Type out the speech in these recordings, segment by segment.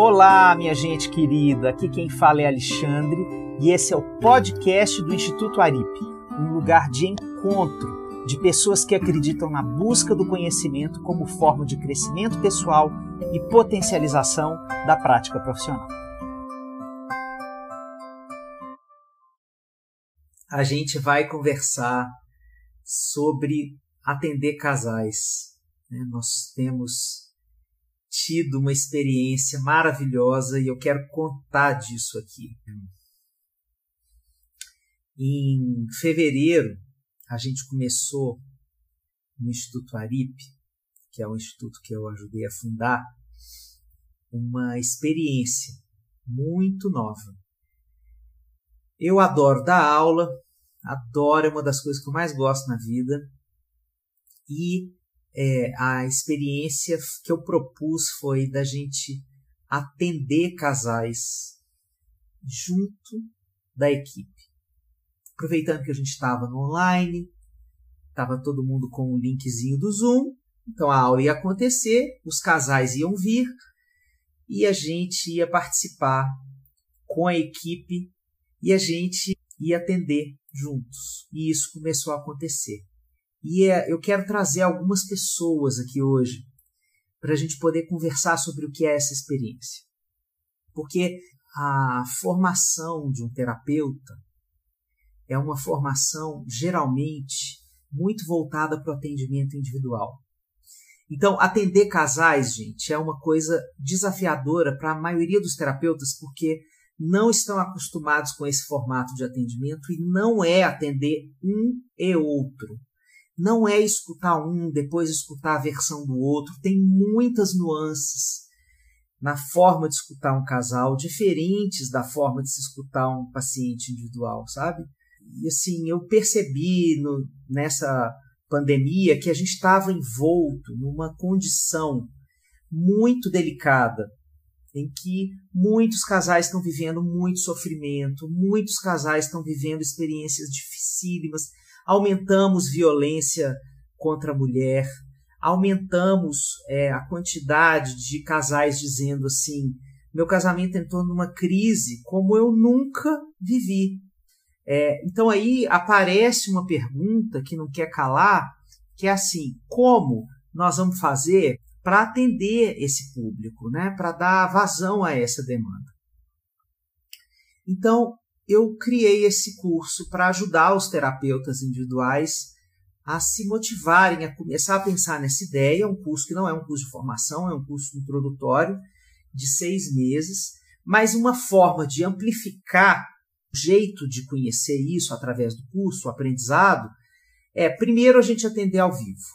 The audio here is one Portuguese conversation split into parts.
Olá, minha gente querida. Aqui quem fala é Alexandre e esse é o podcast do Instituto Aripe, um lugar de encontro de pessoas que acreditam na busca do conhecimento como forma de crescimento pessoal e potencialização da prática profissional. A gente vai conversar sobre atender casais. Né? Nós temos tido uma experiência maravilhosa e eu quero contar disso aqui. Em fevereiro, a gente começou no Instituto Aripe, que é o instituto que eu ajudei a fundar, uma experiência muito nova. Eu adoro dar aula, adoro, é uma das coisas que eu mais gosto na vida. E é, a experiência que eu propus foi da gente atender casais junto da equipe. Aproveitando que a gente estava no online, estava todo mundo com o linkzinho do Zoom, então a aula ia acontecer, os casais iam vir e a gente ia participar com a equipe e a gente ia atender juntos. E isso começou a acontecer. E é, eu quero trazer algumas pessoas aqui hoje para a gente poder conversar sobre o que é essa experiência. Porque a formação de um terapeuta é uma formação geralmente muito voltada para o atendimento individual. Então, atender casais, gente, é uma coisa desafiadora para a maioria dos terapeutas, porque não estão acostumados com esse formato de atendimento e não é atender um e outro não é escutar um, depois escutar a versão do outro. Tem muitas nuances na forma de escutar um casal, diferentes da forma de se escutar um paciente individual, sabe? E assim, eu percebi no, nessa pandemia que a gente estava envolto numa condição muito delicada, em que muitos casais estão vivendo muito sofrimento, muitos casais estão vivendo experiências dificílimas aumentamos violência contra a mulher, aumentamos é, a quantidade de casais dizendo assim: meu casamento entrou numa crise como eu nunca vivi. É, então aí aparece uma pergunta que não quer calar, que é assim: como nós vamos fazer para atender esse público, né? para dar vazão a essa demanda? Então, eu criei esse curso para ajudar os terapeutas individuais a se motivarem a começar a pensar nessa ideia. É um curso que não é um curso de formação, é um curso introdutório de seis meses, mas uma forma de amplificar o jeito de conhecer isso através do curso, o aprendizado, é primeiro a gente atender ao vivo.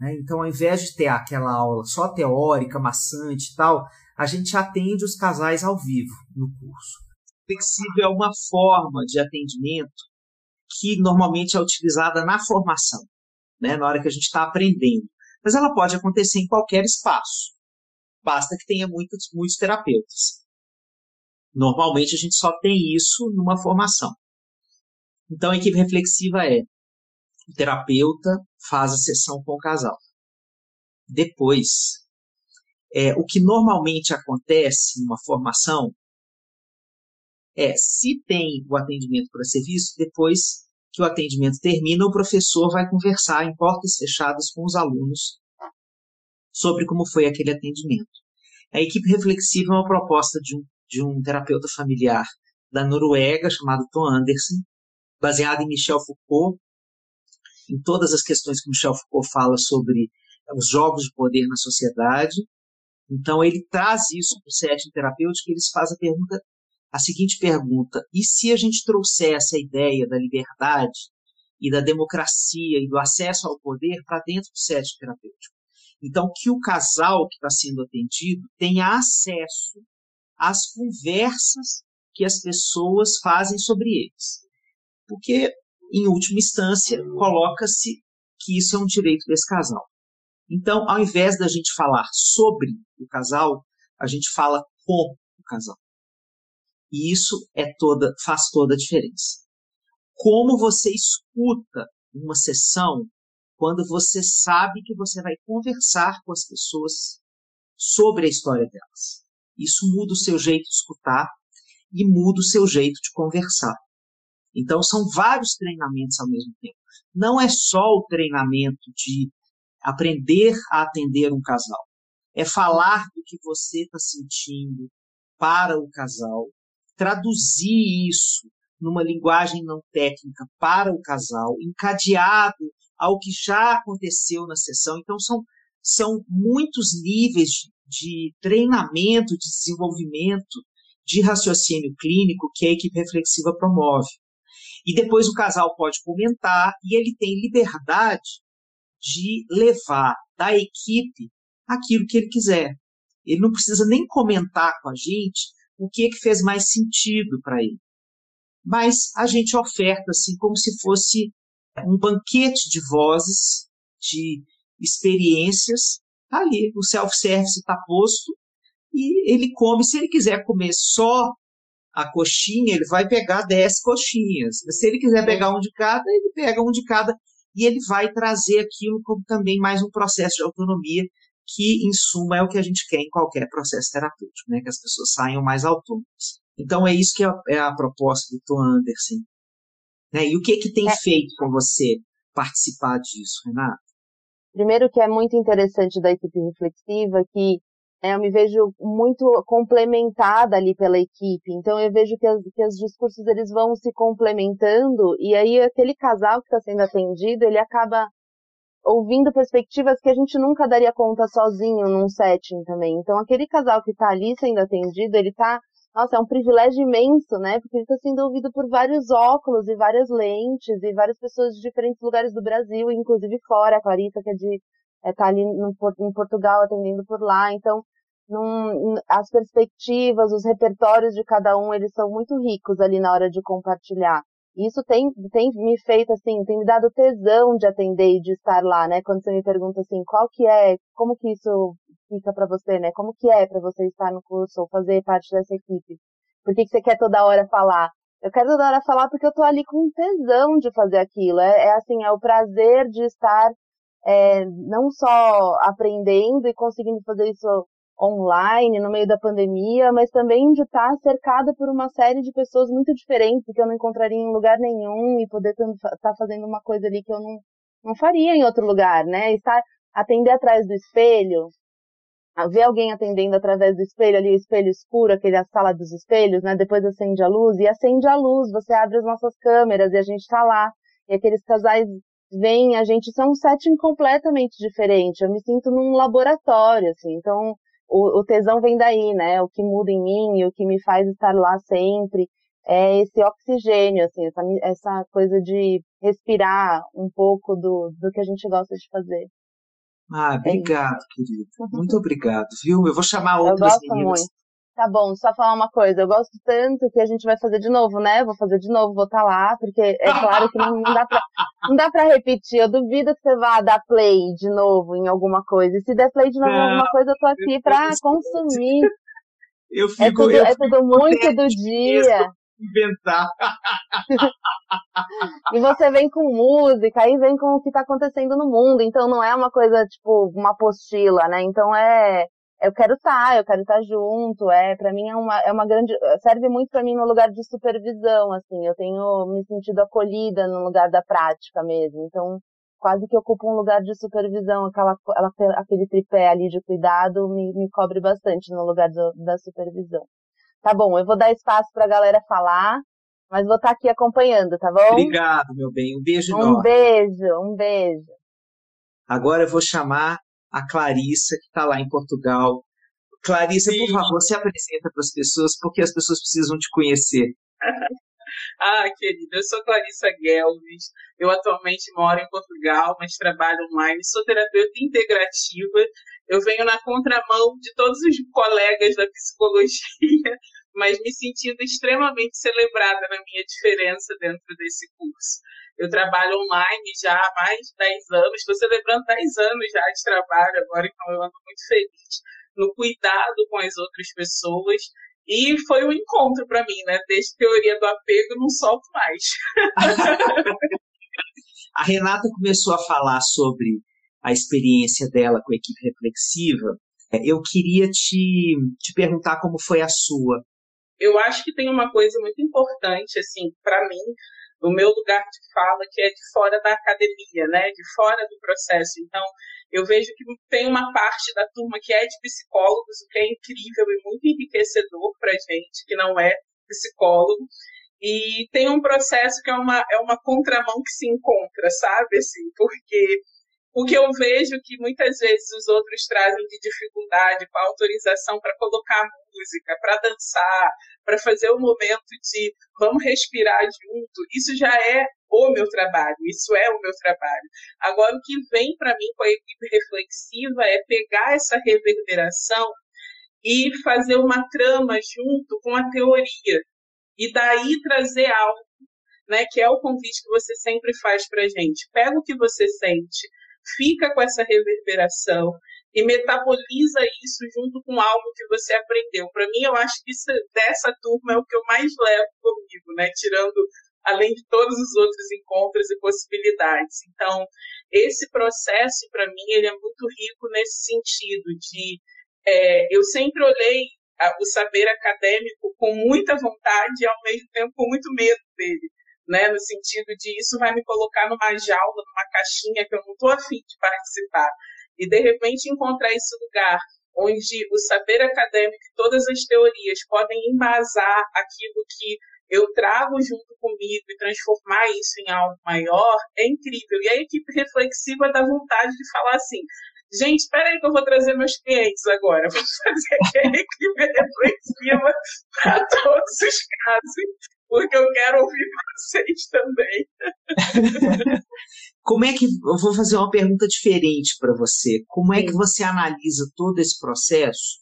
Né? Então, ao invés de ter aquela aula só teórica, maçante e tal, a gente atende os casais ao vivo no curso flexível é uma forma de atendimento que normalmente é utilizada na formação, né, na hora que a gente está aprendendo. Mas ela pode acontecer em qualquer espaço. Basta que tenha muitos, muitos terapeutas. Normalmente a gente só tem isso numa formação. Então a equipe reflexiva é o terapeuta faz a sessão com o casal. Depois, é, o que normalmente acontece numa formação é se tem o atendimento para serviço, depois que o atendimento termina, o professor vai conversar em portas fechadas com os alunos sobre como foi aquele atendimento. A equipe reflexiva é uma proposta de um, de um terapeuta familiar da Noruega, chamado Tom Anderson, baseado em Michel Foucault, em todas as questões que Michel Foucault fala sobre os jogos de poder na sociedade. Então, ele traz isso para o setting terapêutico e eles fazem a pergunta a seguinte pergunta: e se a gente trouxesse a ideia da liberdade e da democracia e do acesso ao poder para dentro do set terapêutico? Então, que o casal que está sendo atendido tenha acesso às conversas que as pessoas fazem sobre eles. Porque, em última instância, coloca-se que isso é um direito desse casal. Então, ao invés da gente falar sobre o casal, a gente fala com o casal. E isso é toda, faz toda a diferença. Como você escuta uma sessão quando você sabe que você vai conversar com as pessoas sobre a história delas. Isso muda o seu jeito de escutar e muda o seu jeito de conversar. Então, são vários treinamentos ao mesmo tempo. Não é só o treinamento de aprender a atender um casal. É falar do que você está sentindo para o casal, traduzir isso numa linguagem não técnica para o casal, encadeado ao que já aconteceu na sessão. Então, são, são muitos níveis de treinamento, de desenvolvimento de raciocínio clínico que a equipe reflexiva promove. E depois o casal pode comentar e ele tem liberdade de levar da equipe aquilo que ele quiser. Ele não precisa nem comentar com a gente o que, é que fez mais sentido para ele. Mas a gente oferta assim como se fosse um banquete de vozes, de experiências. Tá ali, o self-service está posto e ele come. Se ele quiser comer só a coxinha, ele vai pegar 10 coxinhas. Se ele quiser pegar um de cada, ele pega um de cada. E ele vai trazer aquilo como também mais um processo de autonomia, que, em suma, é o que a gente quer em qualquer processo terapêutico, né? que as pessoas saiam mais autônomas. Então, é isso que é a, é a proposta do Tom Anderson. Né? E o que, que tem é. feito com você participar disso, Renata? Primeiro que é muito interessante da equipe reflexiva que é, eu me vejo muito complementada ali pela equipe. Então eu vejo que, as, que os discursos eles vão se complementando e aí aquele casal que está sendo atendido ele acaba ouvindo perspectivas que a gente nunca daria conta sozinho num setting também. Então aquele casal que está ali sendo atendido ele está nossa, é um privilégio imenso, né? Porque ele está sendo ouvido por vários óculos e várias lentes e várias pessoas de diferentes lugares do Brasil, inclusive fora. A Clarissa, que é de é, tá ali no, em Portugal atendendo por lá. Então, num, as perspectivas, os repertórios de cada um, eles são muito ricos ali na hora de compartilhar. Isso tem, tem me feito, assim, tem me dado tesão de atender e de estar lá, né? Quando você me pergunta assim, qual que é, como que isso fica para você, né? Como que é para você estar no curso ou fazer parte dessa equipe? Por que, que você quer toda hora falar? Eu quero toda hora falar porque eu tô ali com tesão de fazer aquilo. É, é assim, é o prazer de estar é, não só aprendendo e conseguindo fazer isso online, no meio da pandemia, mas também de estar cercada por uma série de pessoas muito diferentes que eu não encontraria em lugar nenhum e poder estar fazendo uma coisa ali que eu não, não faria em outro lugar, né? Estar, atender atrás do espelho, ver alguém atendendo através do espelho, ali o espelho escuro, aquele a sala dos espelhos, né? Depois acende a luz e acende a luz, você abre as nossas câmeras e a gente está lá. E aqueles casais vem, a gente, são um setting completamente diferente. Eu me sinto num laboratório, assim. Então, o, o tesão vem daí, né? O que muda em mim e o que me faz estar lá sempre é esse oxigênio, assim, essa, essa coisa de respirar um pouco do, do que a gente gosta de fazer. Ah, é obrigado, é querido. Muito obrigado, viu? Eu vou chamar outras meninas. Muito. Tá bom, só falar uma coisa. Eu gosto tanto que a gente vai fazer de novo, né? Vou fazer de novo, vou estar tá lá, porque é claro que não, dá pra, não dá pra repetir. Eu duvido que você vá dar play de novo em alguma coisa. E se der play de novo em alguma coisa, eu tô aqui pra consumir. Eu é fico, é tudo, eu é tudo muito do dia. Inventar. e você vem com música, aí vem com o que tá acontecendo no mundo. Então não é uma coisa, tipo, uma apostila, né? Então é eu quero estar, tá, eu quero estar tá junto, é, para mim é uma, é uma grande, serve muito para mim no lugar de supervisão, assim, eu tenho me sentido acolhida no lugar da prática mesmo, então quase que ocupa um lugar de supervisão, aquela, aquele tripé ali de cuidado me, me cobre bastante no lugar do, da supervisão. Tá bom, eu vou dar espaço para a galera falar, mas vou estar tá aqui acompanhando, tá bom? Obrigado, meu bem, um beijo Um enorme. beijo, um beijo. Agora eu vou chamar a Clarissa, que está lá em Portugal. Clarissa, Sim. por favor, se apresenta para as pessoas, porque as pessoas precisam te conhecer. ah, querida, eu sou Clarissa Guelves, eu atualmente moro em Portugal, mas trabalho online, sou terapeuta integrativa, eu venho na contramão de todos os colegas da psicologia, mas me sentindo extremamente celebrada na minha diferença dentro desse curso. Eu trabalho online já há mais de 10 anos, estou celebrando 10 anos já de trabalho agora, então eu ando muito feliz no cuidado com as outras pessoas. E foi um encontro para mim, né? Desde teoria do apego, não solto mais. a Renata começou a falar sobre a experiência dela com a equipe reflexiva Eu queria te, te perguntar como foi a sua. Eu acho que tem uma coisa muito importante, assim, para mim, o meu lugar de fala, que é de fora da academia, né, de fora do processo. Então, eu vejo que tem uma parte da turma que é de psicólogos, o que é incrível e muito enriquecedor para gente, que não é psicólogo. E tem um processo que é uma, é uma contramão que se encontra, sabe? Assim, porque o que eu vejo que muitas vezes os outros trazem de dificuldade com a autorização para colocar música, para dançar, para fazer o momento de vamos respirar junto, isso já é o meu trabalho, isso é o meu trabalho. Agora, o que vem para mim com a equipe reflexiva é pegar essa reverberação e fazer uma trama junto com a teoria. E daí trazer algo, né, que é o convite que você sempre faz para gente. Pega o que você sente, fica com essa reverberação e metaboliza isso junto com algo que você aprendeu. Para mim, eu acho que isso, dessa turma é o que eu mais levo comigo, né? Tirando além de todos os outros encontros e possibilidades. Então, esse processo, para mim, ele é muito rico nesse sentido de é, eu sempre olhei a, o saber acadêmico com muita vontade e, ao mesmo tempo, com muito medo dele né, no sentido de isso vai me colocar numa jaula, numa caixinha que eu não estou afim de participar. E, de repente, encontrar esse lugar onde o saber acadêmico e todas as teorias podem embasar aquilo que eu trago junto comigo e transformar isso em algo maior, é incrível. E a equipe reflexiva dá vontade de falar assim: gente, espera aí que eu vou trazer meus clientes agora, vou fazer a equipe reflexiva para todos os casos porque eu quero ouvir vocês também. Como é que eu vou fazer uma pergunta diferente para você? Como é que você analisa todo esse processo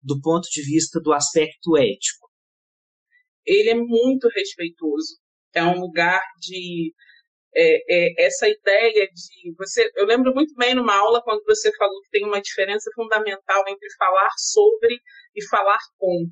do ponto de vista do aspecto ético? Ele é muito respeitoso. É um lugar de é, é, essa ideia de você. Eu lembro muito bem numa aula quando você falou que tem uma diferença fundamental entre falar sobre e falar com.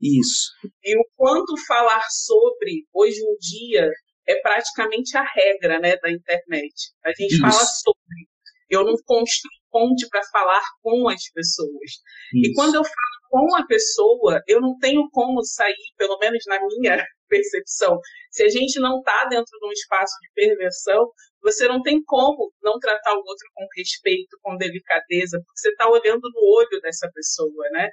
Isso. E o quanto falar sobre, hoje em dia, é praticamente a regra né, da internet. A gente Isso. fala sobre. Eu não construo ponte para falar com as pessoas. Isso. E quando eu falo com a pessoa, eu não tenho como sair, pelo menos na minha percepção. Se a gente não está dentro de um espaço de perversão, você não tem como não tratar o outro com respeito, com delicadeza, porque você está olhando no olho dessa pessoa, né?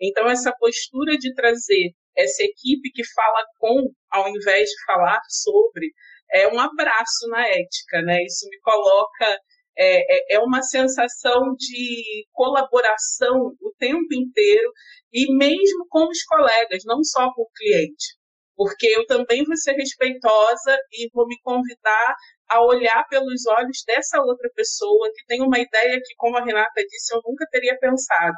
Então, essa postura de trazer essa equipe que fala com, ao invés de falar sobre, é um abraço na ética, né? Isso me coloca é, é, é uma sensação de colaboração o tempo inteiro e mesmo com os colegas, não só com o cliente, porque eu também vou ser respeitosa e vou me convidar a olhar pelos olhos dessa outra pessoa que tem uma ideia que, como a Renata disse, eu nunca teria pensado.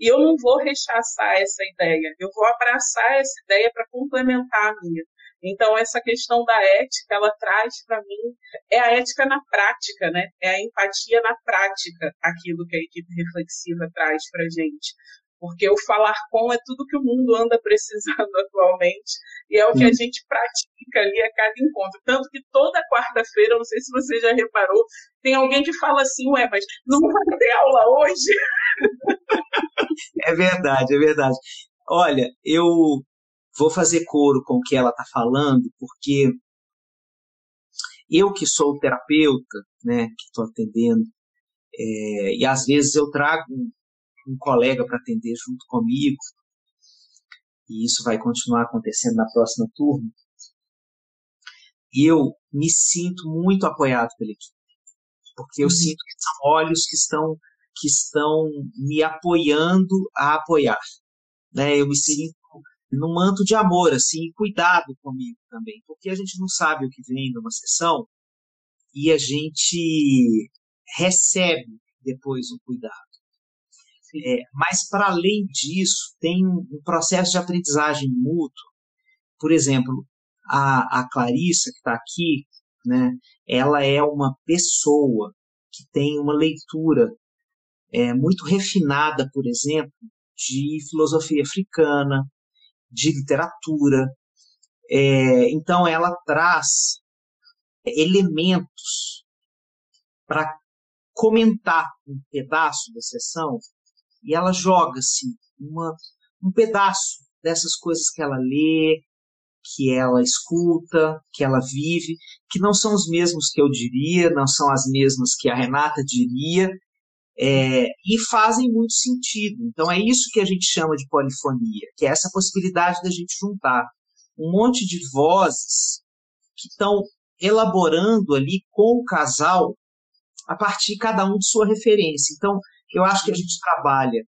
E eu não vou rechaçar essa ideia, eu vou abraçar essa ideia para complementar a minha. Então, essa questão da ética, ela traz para mim, é a ética na prática, né? É a empatia na prática, aquilo que a equipe reflexiva traz para gente. Porque o falar com é tudo que o mundo anda precisando atualmente e é o que a gente pratica ali a cada encontro. Tanto que toda quarta-feira, não sei se você já reparou, tem alguém que fala assim, ué, mas não vai ter aula hoje? É verdade, é verdade. Olha, eu vou fazer coro com o que ela está falando, porque eu que sou o terapeuta, né, que estou atendendo, é, e às vezes eu trago um, um colega para atender junto comigo, e isso vai continuar acontecendo na próxima turma, eu me sinto muito apoiado pela equipe, porque eu uhum. sinto que são olhos que estão que estão me apoiando a apoiar. Né? Eu me sinto num manto de amor, assim, cuidado comigo também, porque a gente não sabe o que vem numa sessão e a gente recebe depois um cuidado. É, mas, para além disso, tem um processo de aprendizagem mútuo. Por exemplo, a, a Clarissa, que está aqui, né, ela é uma pessoa que tem uma leitura é, muito refinada, por exemplo, de filosofia africana, de literatura. É, então, ela traz elementos para comentar um pedaço da sessão e ela joga assim um pedaço dessas coisas que ela lê, que ela escuta, que ela vive, que não são os mesmos que eu diria, não são as mesmas que a Renata diria, é, e fazem muito sentido. Então é isso que a gente chama de polifonia, que é essa possibilidade da gente juntar um monte de vozes que estão elaborando ali com o casal a partir cada um de sua referência. Então, eu acho que a gente trabalha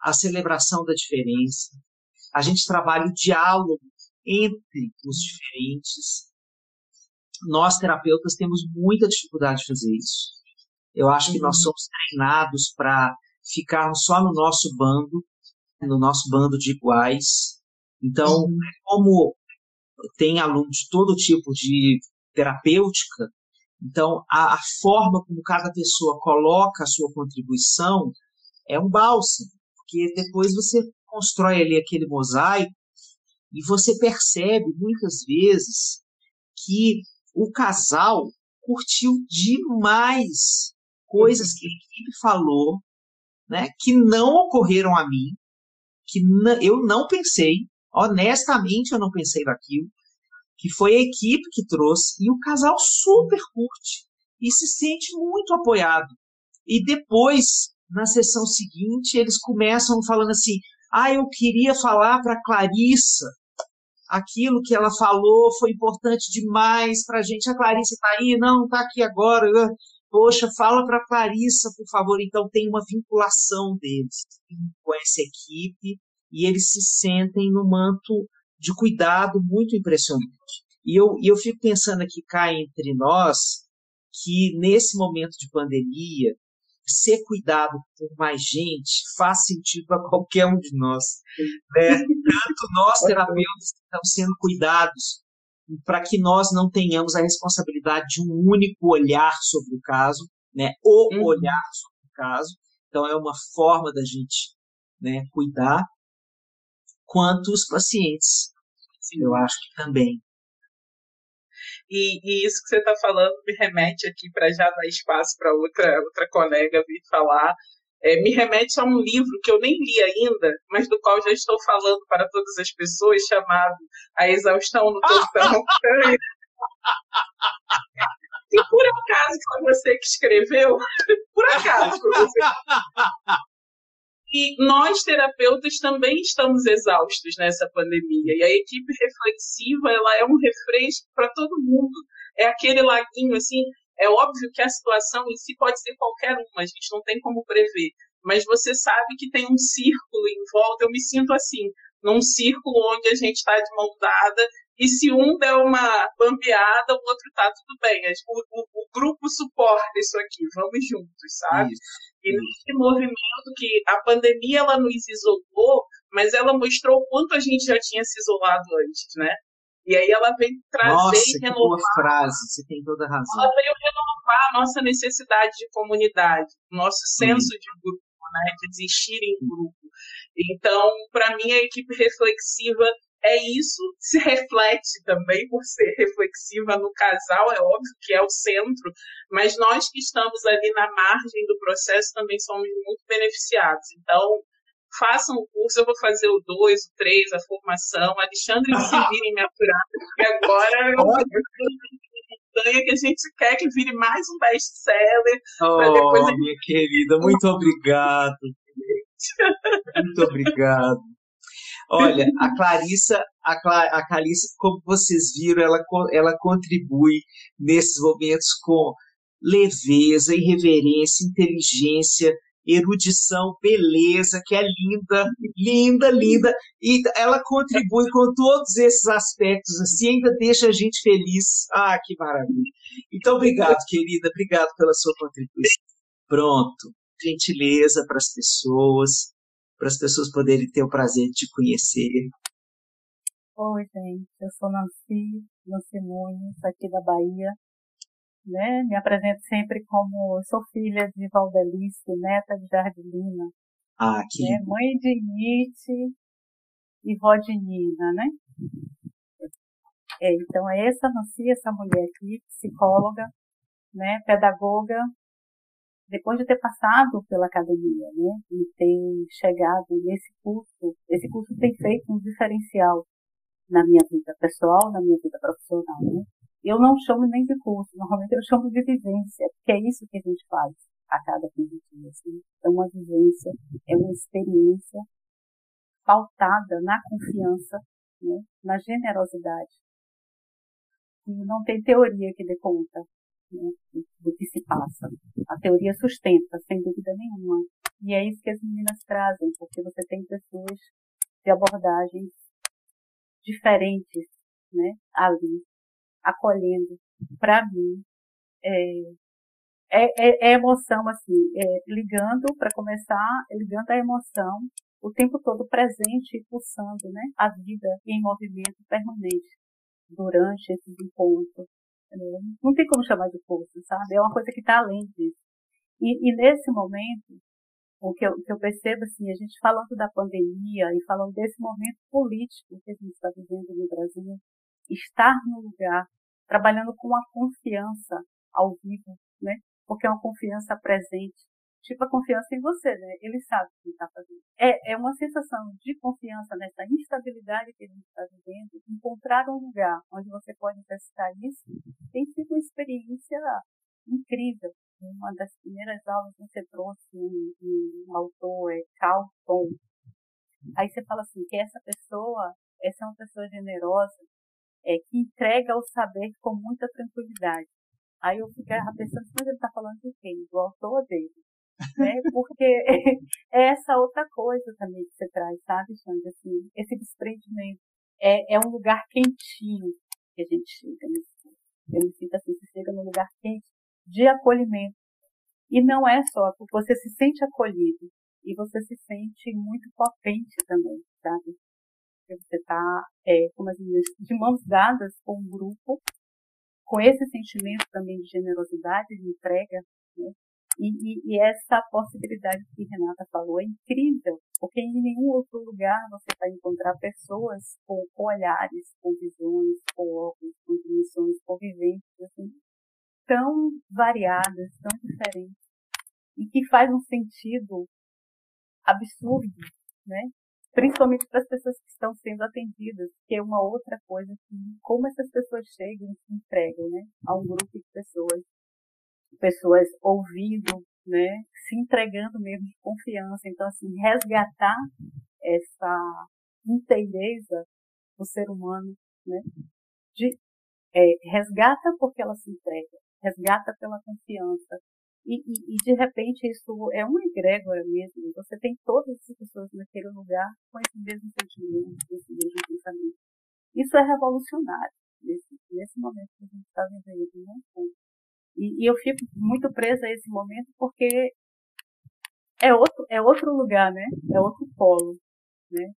a celebração da diferença, a gente trabalha o diálogo entre os diferentes. Nós, terapeutas, temos muita dificuldade de fazer isso. Eu acho que nós uhum. somos treinados para ficarmos só no nosso bando, no nosso bando de iguais. Então, uhum. como tem aluno de todo tipo de terapêutica, então a, a, forma como cada pessoa coloca a sua contribuição é um bálsamo, porque depois você constrói ali aquele mosaico e você percebe muitas vezes que o casal curtiu demais coisas que a equipe falou, né, que não ocorreram a mim, que eu não pensei, honestamente eu não pensei naquilo, que foi a equipe que trouxe, e o casal super curte e se sente muito apoiado. E depois, na sessão seguinte, eles começam falando assim: ah, eu queria falar para Clarissa aquilo que ela falou foi importante demais para a gente. A Clarissa está aí? Não, está aqui agora. Poxa, fala para Clarissa, por favor. Então tem uma vinculação deles com essa equipe e eles se sentem no manto de cuidado muito impressionante. E eu, eu fico pensando aqui cá entre nós que nesse momento de pandemia ser cuidado por mais gente faz sentido para qualquer um de nós. Né? Tanto nós, terapeutas, que estamos sendo cuidados para que nós não tenhamos a responsabilidade de um único olhar sobre o caso, né? o uhum. olhar sobre o caso. Então, é uma forma da gente né, cuidar, quanto os pacientes. Sim. Eu acho que também. E, e isso que você está falando me remete aqui para já dar espaço para outra, outra colega vir falar. É, me remete a um livro que eu nem li ainda, mas do qual já estou falando para todas as pessoas, chamado A Exaustão no Topo da Montanha. E por acaso foi você que escreveu, por acaso foi você. E nós, terapeutas, também estamos exaustos nessa pandemia. E a equipe reflexiva, ela é um refresco para todo mundo. É aquele laguinho, assim, é óbvio que a situação em si pode ser qualquer uma, a gente não tem como prever. Mas você sabe que tem um círculo em volta. Eu me sinto assim, num círculo onde a gente está de mão dada e se um der uma bambeada, o outro tá tudo bem. O, o, o grupo suporta isso aqui, vamos juntos, sabe? Isso. E nesse movimento que a pandemia ela nos isolou, mas ela mostrou o quanto a gente já tinha se isolado antes, né? E aí ela veio trazer nossa, e renovar. Boa frase, você tem toda a razão. Ela veio renovar a nossa necessidade de comunidade, nosso senso de grupo, né? De existir em grupo. Então, para mim, a equipe reflexiva é isso, se reflete também por ser reflexiva no casal, é óbvio que é o centro, mas nós que estamos ali na margem do processo também somos muito beneficiados. Então, façam o curso, eu vou fazer o 2, o 3, a formação. Alexandre, se virem me aturar, porque agora eu montanha que a gente quer que vire mais um best-seller. Oh, gente... minha querida, muito obrigado. Muito obrigado. Olha, a Clarissa, a, Cla a Clarissa, como vocês viram, ela, ela contribui nesses momentos com leveza, irreverência, inteligência, erudição, beleza, que é linda, linda, linda. E ela contribui com todos esses aspectos, assim, ainda deixa a gente feliz. Ah, que maravilha. Então, obrigado, querida, obrigado pela sua contribuição. Pronto. Gentileza para as pessoas para as pessoas poderem ter o prazer de te conhecer. Oi, gente, eu sou Nancy, Nancy Nunes, aqui da Bahia. Né? Me apresento sempre como sou filha de Valdelice, neta de Jardilina. Ah, que né? Mãe de Nietzsche e vó de Nina, né? É, então é essa Nancy, essa mulher aqui, psicóloga, né, pedagoga, depois de ter passado pela academia, né, e ter chegado nesse curso, esse curso tem feito um diferencial na minha vida pessoal, na minha vida profissional, né? Eu não chamo nem de curso, normalmente eu chamo de vivência, porque é isso que a gente faz a cada 15 dias. Né? É uma vivência, é uma experiência pautada na confiança, né? na generosidade. E não tem teoria que dê conta né? do que se passa. A teoria sustenta, sem dúvida nenhuma. E é isso que as meninas trazem, porque você tem pessoas de abordagens diferentes né, ali, acolhendo. Para mim, é, é, é, emoção, assim, é, ligando, para começar, ligando a emoção o tempo todo presente pulsando, né? A vida em movimento permanente durante esses encontros. Né? Não tem como chamar de curso, sabe? É uma coisa que está além disso. E, e, nesse momento, o que eu, que eu percebo, assim, a gente falando da pandemia e falando desse momento político que a gente está vivendo no Brasil, estar no lugar, trabalhando com a confiança ao vivo, né? Porque é uma confiança presente, tipo a confiança em você, né? Ele sabe o que está fazendo. É, é uma sensação de confiança nessa instabilidade que a gente está vivendo. Encontrar um lugar onde você pode testar isso tem sido uma experiência incrível. Uma das primeiras aulas que você trouxe um, um autor é Carlton. Aí você fala assim que essa pessoa, essa é uma pessoa generosa, é que entrega o saber com muita tranquilidade. Aí eu ficava pensando, mas ele está falando de quem? Do autor dele né? Porque é essa outra coisa também que você traz, sabe, Xande? Assim, esse desprendimento. É, é um lugar quentinho que a gente chega nesse Eu me sinto assim, você chega num lugar quente de acolhimento. E não é só, porque você se sente acolhido e você se sente muito potente também, sabe? Você está, é, como as meninas, de mãos dadas com um grupo, com esse sentimento também de generosidade, de entrega, né? E, e, e, essa possibilidade que Renata falou é incrível, porque em nenhum outro lugar você vai encontrar pessoas com, com olhares, com visões, com óculos, com dimensões, com vivências assim, tão variadas, tão diferentes, e que faz um sentido absurdo, né? Principalmente para as pessoas que estão sendo atendidas, que é uma outra coisa, como essas pessoas chegam e se entregam, né? A um grupo de pessoas pessoas ouvindo, né, se entregando mesmo de confiança. Então, assim, resgatar essa inteireza do ser humano, né, de, é, resgata porque ela se entrega, resgata pela confiança. E, e, e, de repente isso é uma egrégora mesmo. Você tem todas as pessoas naquele lugar com esse mesmo sentimento, com esse mesmo pensamento. Isso é revolucionário nesse, nesse momento que a gente está vivendo, né? E, e eu fico muito presa a esse momento porque é outro, é outro lugar, né? É outro polo, né?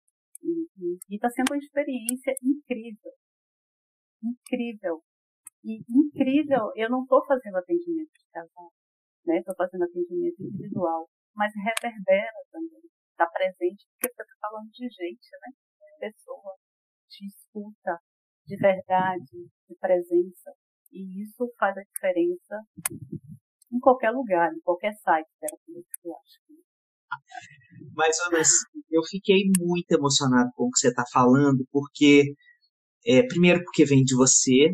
E está sendo uma experiência incrível. Incrível. E incrível, eu não estou fazendo atendimento de casal, né? Estou fazendo atendimento individual, mas reverbera também, está presente, porque você está falando de gente, né? De pessoa, de escuta, de verdade, de presença. E isso faz a diferença em qualquer lugar, em qualquer site terapêutico, eu acho. Mas, Ana, eu fiquei muito emocionado com o que você está falando, porque, é, primeiro, porque vem de você,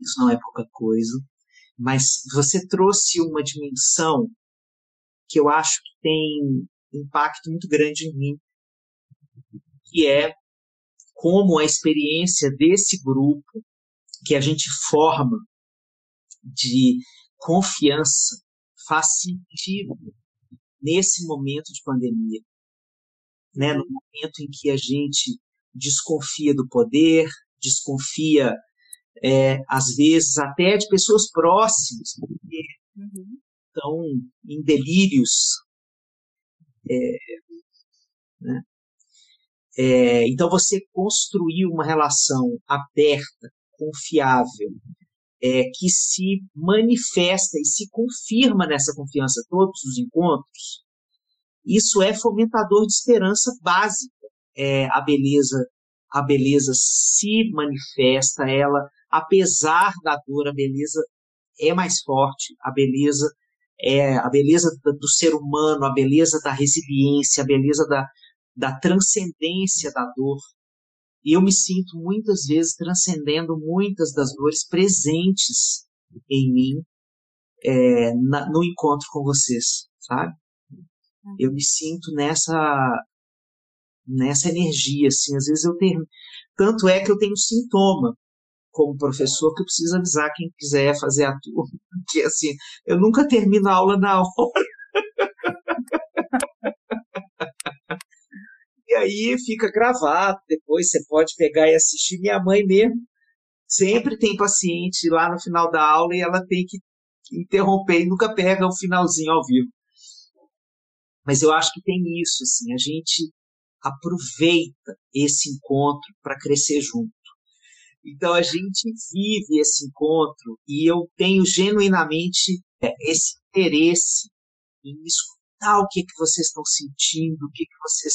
isso não é pouca coisa, mas você trouxe uma dimensão que eu acho que tem impacto muito grande em mim, que é como a experiência desse grupo que a gente forma de confiança faz sentido nesse momento de pandemia, né? No momento em que a gente desconfia do poder, desconfia é, às vezes até de pessoas próximas, porque uhum. estão em delírios. É, né? é, então você construir uma relação aberta confiável, é, que se manifesta e se confirma nessa confiança todos os encontros, isso é fomentador de esperança básica. É, a beleza, a beleza se manifesta, ela, apesar da dor, a beleza é mais forte, a beleza é a beleza do ser humano, a beleza da resiliência, a beleza da, da transcendência da dor. E eu me sinto muitas vezes transcendendo muitas das dores presentes em mim é, na, no encontro com vocês, sabe? Eu me sinto nessa nessa energia, assim, às vezes eu tenho, tanto é que eu tenho sintoma como professor que eu preciso avisar quem quiser fazer a turma, que assim, eu nunca termino a aula na hora. e aí fica gravado, depois você pode pegar e assistir. Minha mãe mesmo sempre tem paciente lá no final da aula e ela tem que interromper e nunca pega o finalzinho ao vivo. Mas eu acho que tem isso, assim, a gente aproveita esse encontro para crescer junto. Então a gente vive esse encontro e eu tenho genuinamente é, esse interesse em escutar o que, que vocês estão sentindo, o que, que vocês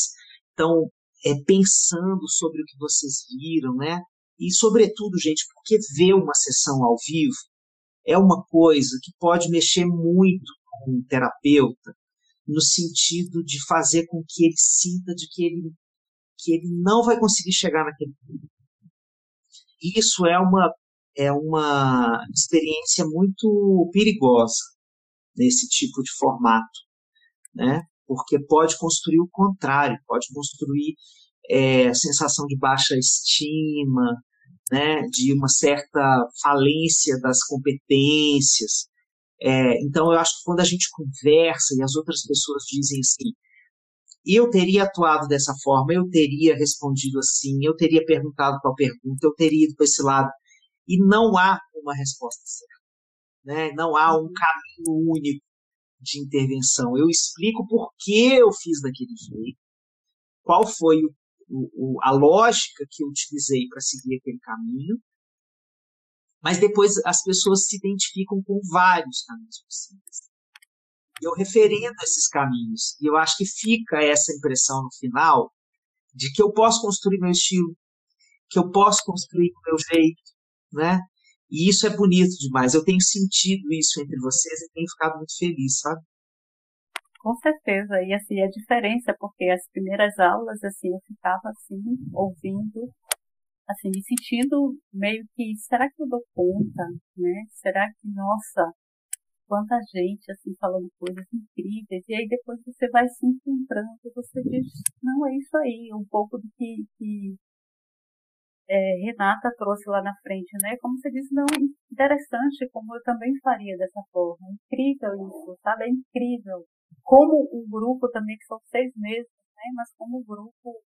estão é, pensando sobre o que vocês viram, né? E, sobretudo, gente, porque ver uma sessão ao vivo é uma coisa que pode mexer muito com o terapeuta, no sentido de fazer com que ele sinta de que ele, que ele não vai conseguir chegar naquele ponto. Isso é uma, é uma experiência muito perigosa nesse tipo de formato, né? porque pode construir o contrário, pode construir é, sensação de baixa estima, né, de uma certa falência das competências. É, então, eu acho que quando a gente conversa e as outras pessoas dizem assim, eu teria atuado dessa forma, eu teria respondido assim, eu teria perguntado qual pergunta, eu teria ido para esse lado, e não há uma resposta certa. Né? Não há um uhum. caminho único de intervenção. Eu explico por que eu fiz daquele jeito, qual foi o o, a lógica que eu utilizei para seguir aquele caminho, mas depois as pessoas se identificam com vários caminhos possíveis. Eu referendo esses caminhos, e eu acho que fica essa impressão no final de que eu posso construir meu estilo, que eu posso construir o meu jeito, né? E isso é bonito demais. Eu tenho sentido isso entre vocês e tenho ficado muito feliz, sabe? Com certeza, e assim, a diferença, porque as primeiras aulas, assim, eu ficava assim, ouvindo, assim, me sentindo meio que, será que eu dou conta, né? Será que, nossa, quanta gente, assim, falando coisas incríveis, e aí depois você vai se encontrando, você diz, não, é isso aí, um pouco do que, que é, Renata trouxe lá na frente, né? Como você diz, não, interessante, como eu também faria dessa forma, incrível isso, sabe? É incrível como o grupo também, que são seis meses, né? mas como o grupo,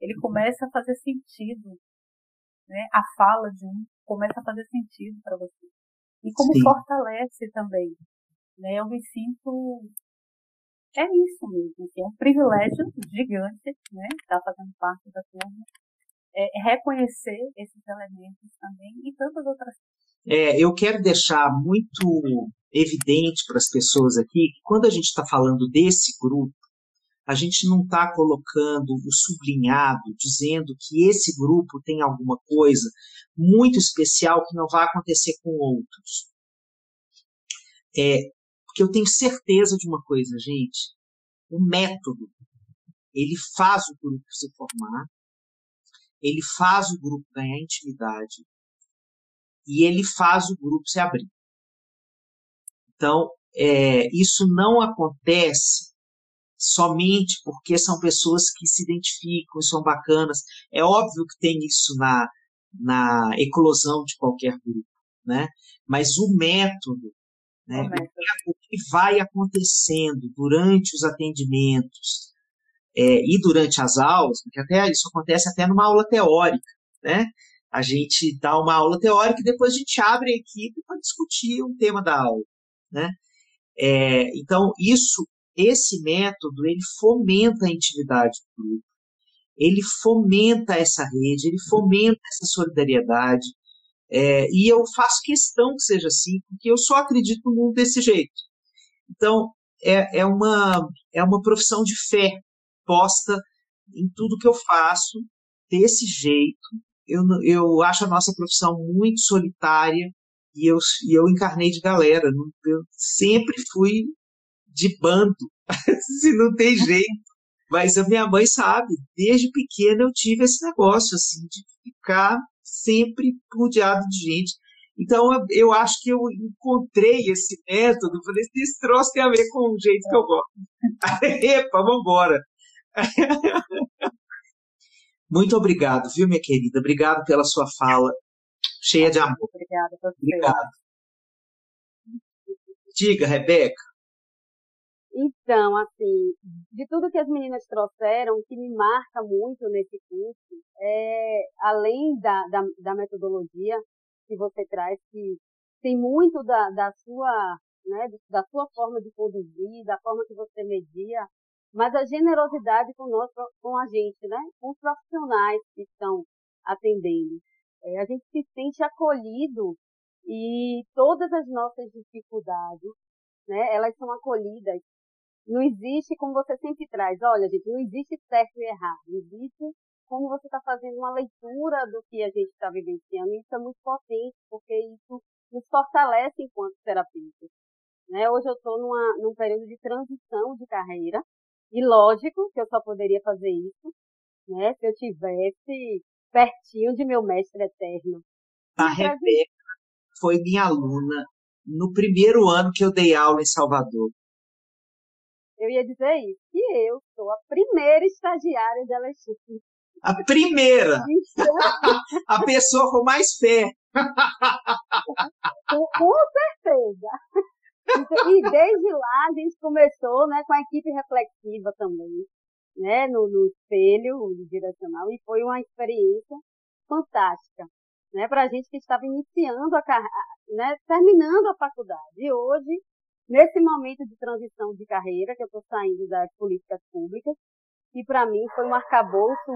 ele começa a fazer sentido, né? A fala de um começa a fazer sentido para você. E como Sim. fortalece também, né? Eu me sinto é isso mesmo, assim, é um privilégio gigante, né? Estar fazendo parte da turma, é, reconhecer esses elementos também e tantas outras é, eu quero deixar muito evidente para as pessoas aqui que quando a gente está falando desse grupo, a gente não está colocando o sublinhado, dizendo que esse grupo tem alguma coisa muito especial que não vai acontecer com outros. É, porque eu tenho certeza de uma coisa, gente. O método, ele faz o grupo se formar, ele faz o grupo ganhar intimidade, e ele faz o grupo se abrir. Então, é, isso não acontece somente porque são pessoas que se identificam, são bacanas. É óbvio que tem isso na, na eclosão de qualquer grupo, né? Mas o método, né, o, método. o que vai acontecendo durante os atendimentos é, e durante as aulas, porque até isso acontece até numa aula teórica, né? a gente dá uma aula teórica e depois a gente abre a equipe para discutir um tema da aula, né? É, então isso, esse método, ele fomenta a intimidade do grupo, ele fomenta essa rede, ele fomenta essa solidariedade, é, e eu faço questão que seja assim, porque eu só acredito no mundo desse jeito. Então é, é uma é uma profissão de fé posta em tudo que eu faço desse jeito eu, eu acho a nossa profissão muito solitária e eu, e eu encarnei de galera. Eu sempre fui de bando, se não tem jeito. Mas a minha mãe sabe, desde pequena eu tive esse negócio, assim, de ficar sempre rodeado de gente. Então, eu acho que eu encontrei esse método, falei, esse troço tem a ver com o jeito que eu gosto. Epa, vambora. Muito obrigado, viu, minha querida? Obrigado pela sua fala, cheia de amor. Obrigada, Obrigado. Diga, Rebeca. Então, assim, de tudo que as meninas trouxeram, o que me marca muito nesse curso é, além da, da, da metodologia que você traz, que tem muito da, da sua, né, da sua forma de conduzir, da forma que você media, mas a generosidade com nós, com a gente, né, com os profissionais que estão atendendo. É, a gente se sente acolhido e todas as nossas dificuldades, né, elas são acolhidas não existe, como você sempre traz, olha, gente, não existe certo e errado. Existe como você está fazendo uma leitura do que a gente está vivenciando. Isso é muito potente, porque isso nos fortalece enquanto terapeutas. Né? Hoje eu estou num período de transição de carreira, e lógico que eu só poderia fazer isso né, se eu tivesse pertinho de meu mestre eterno. A Rebeca foi minha aluna no primeiro ano que eu dei aula em Salvador eu ia dizer isso, que eu sou a primeira estagiária de Alexandre. A primeira! a pessoa com mais fé. com, com certeza. E desde lá a gente começou né, com a equipe reflexiva também, né, no, no espelho direcional, e foi uma experiência fantástica, né, para a gente que estava iniciando a né, terminando a faculdade. E hoje nesse momento de transição de carreira, que eu estou saindo das políticas públicas, e para mim foi um arcabouço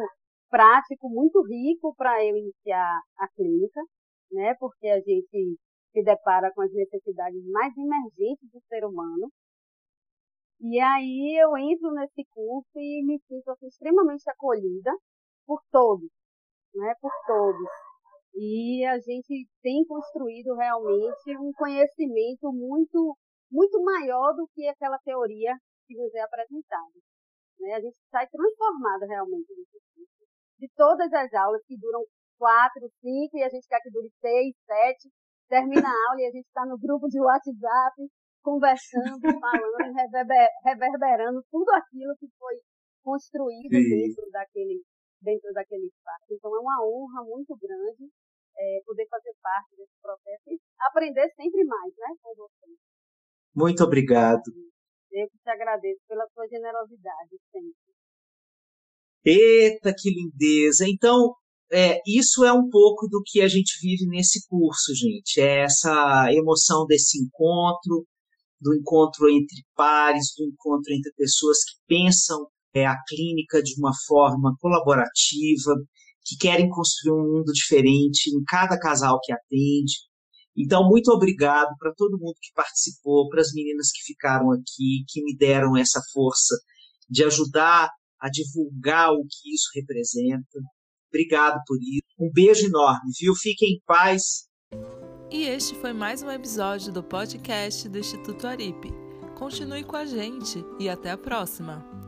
prático muito rico para eu iniciar a clínica, né? Porque a gente se depara com as necessidades mais emergentes do ser humano. E aí eu entro nesse curso e me sinto assim, extremamente acolhida por todos, né? Por todos. E a gente tem construído realmente um conhecimento muito muito maior do que aquela teoria que nos é apresentada. Né? A gente sai transformado realmente nesse curso. De todas as aulas que duram quatro, cinco, e a gente quer que dure seis, sete, termina a aula e a gente está no grupo de WhatsApp, conversando, falando, reverber, reverberando tudo aquilo que foi construído Sim. dentro daquele, dentro daquele espaço. Então é uma honra muito grande é, poder fazer parte desse processo e aprender sempre mais né, com vocês. Muito obrigado. Eu que te agradeço pela sua generosidade sempre. Eita, que lindeza! Então, é, isso é um pouco do que a gente vive nesse curso, gente. É essa emoção desse encontro, do encontro entre pares, do encontro entre pessoas que pensam é, a clínica de uma forma colaborativa, que querem construir um mundo diferente em cada casal que atende, então, muito obrigado para todo mundo que participou, para as meninas que ficaram aqui, que me deram essa força de ajudar a divulgar o que isso representa. Obrigado por isso. Um beijo enorme, viu? Fiquem em paz. E este foi mais um episódio do podcast do Instituto Aripe. Continue com a gente e até a próxima!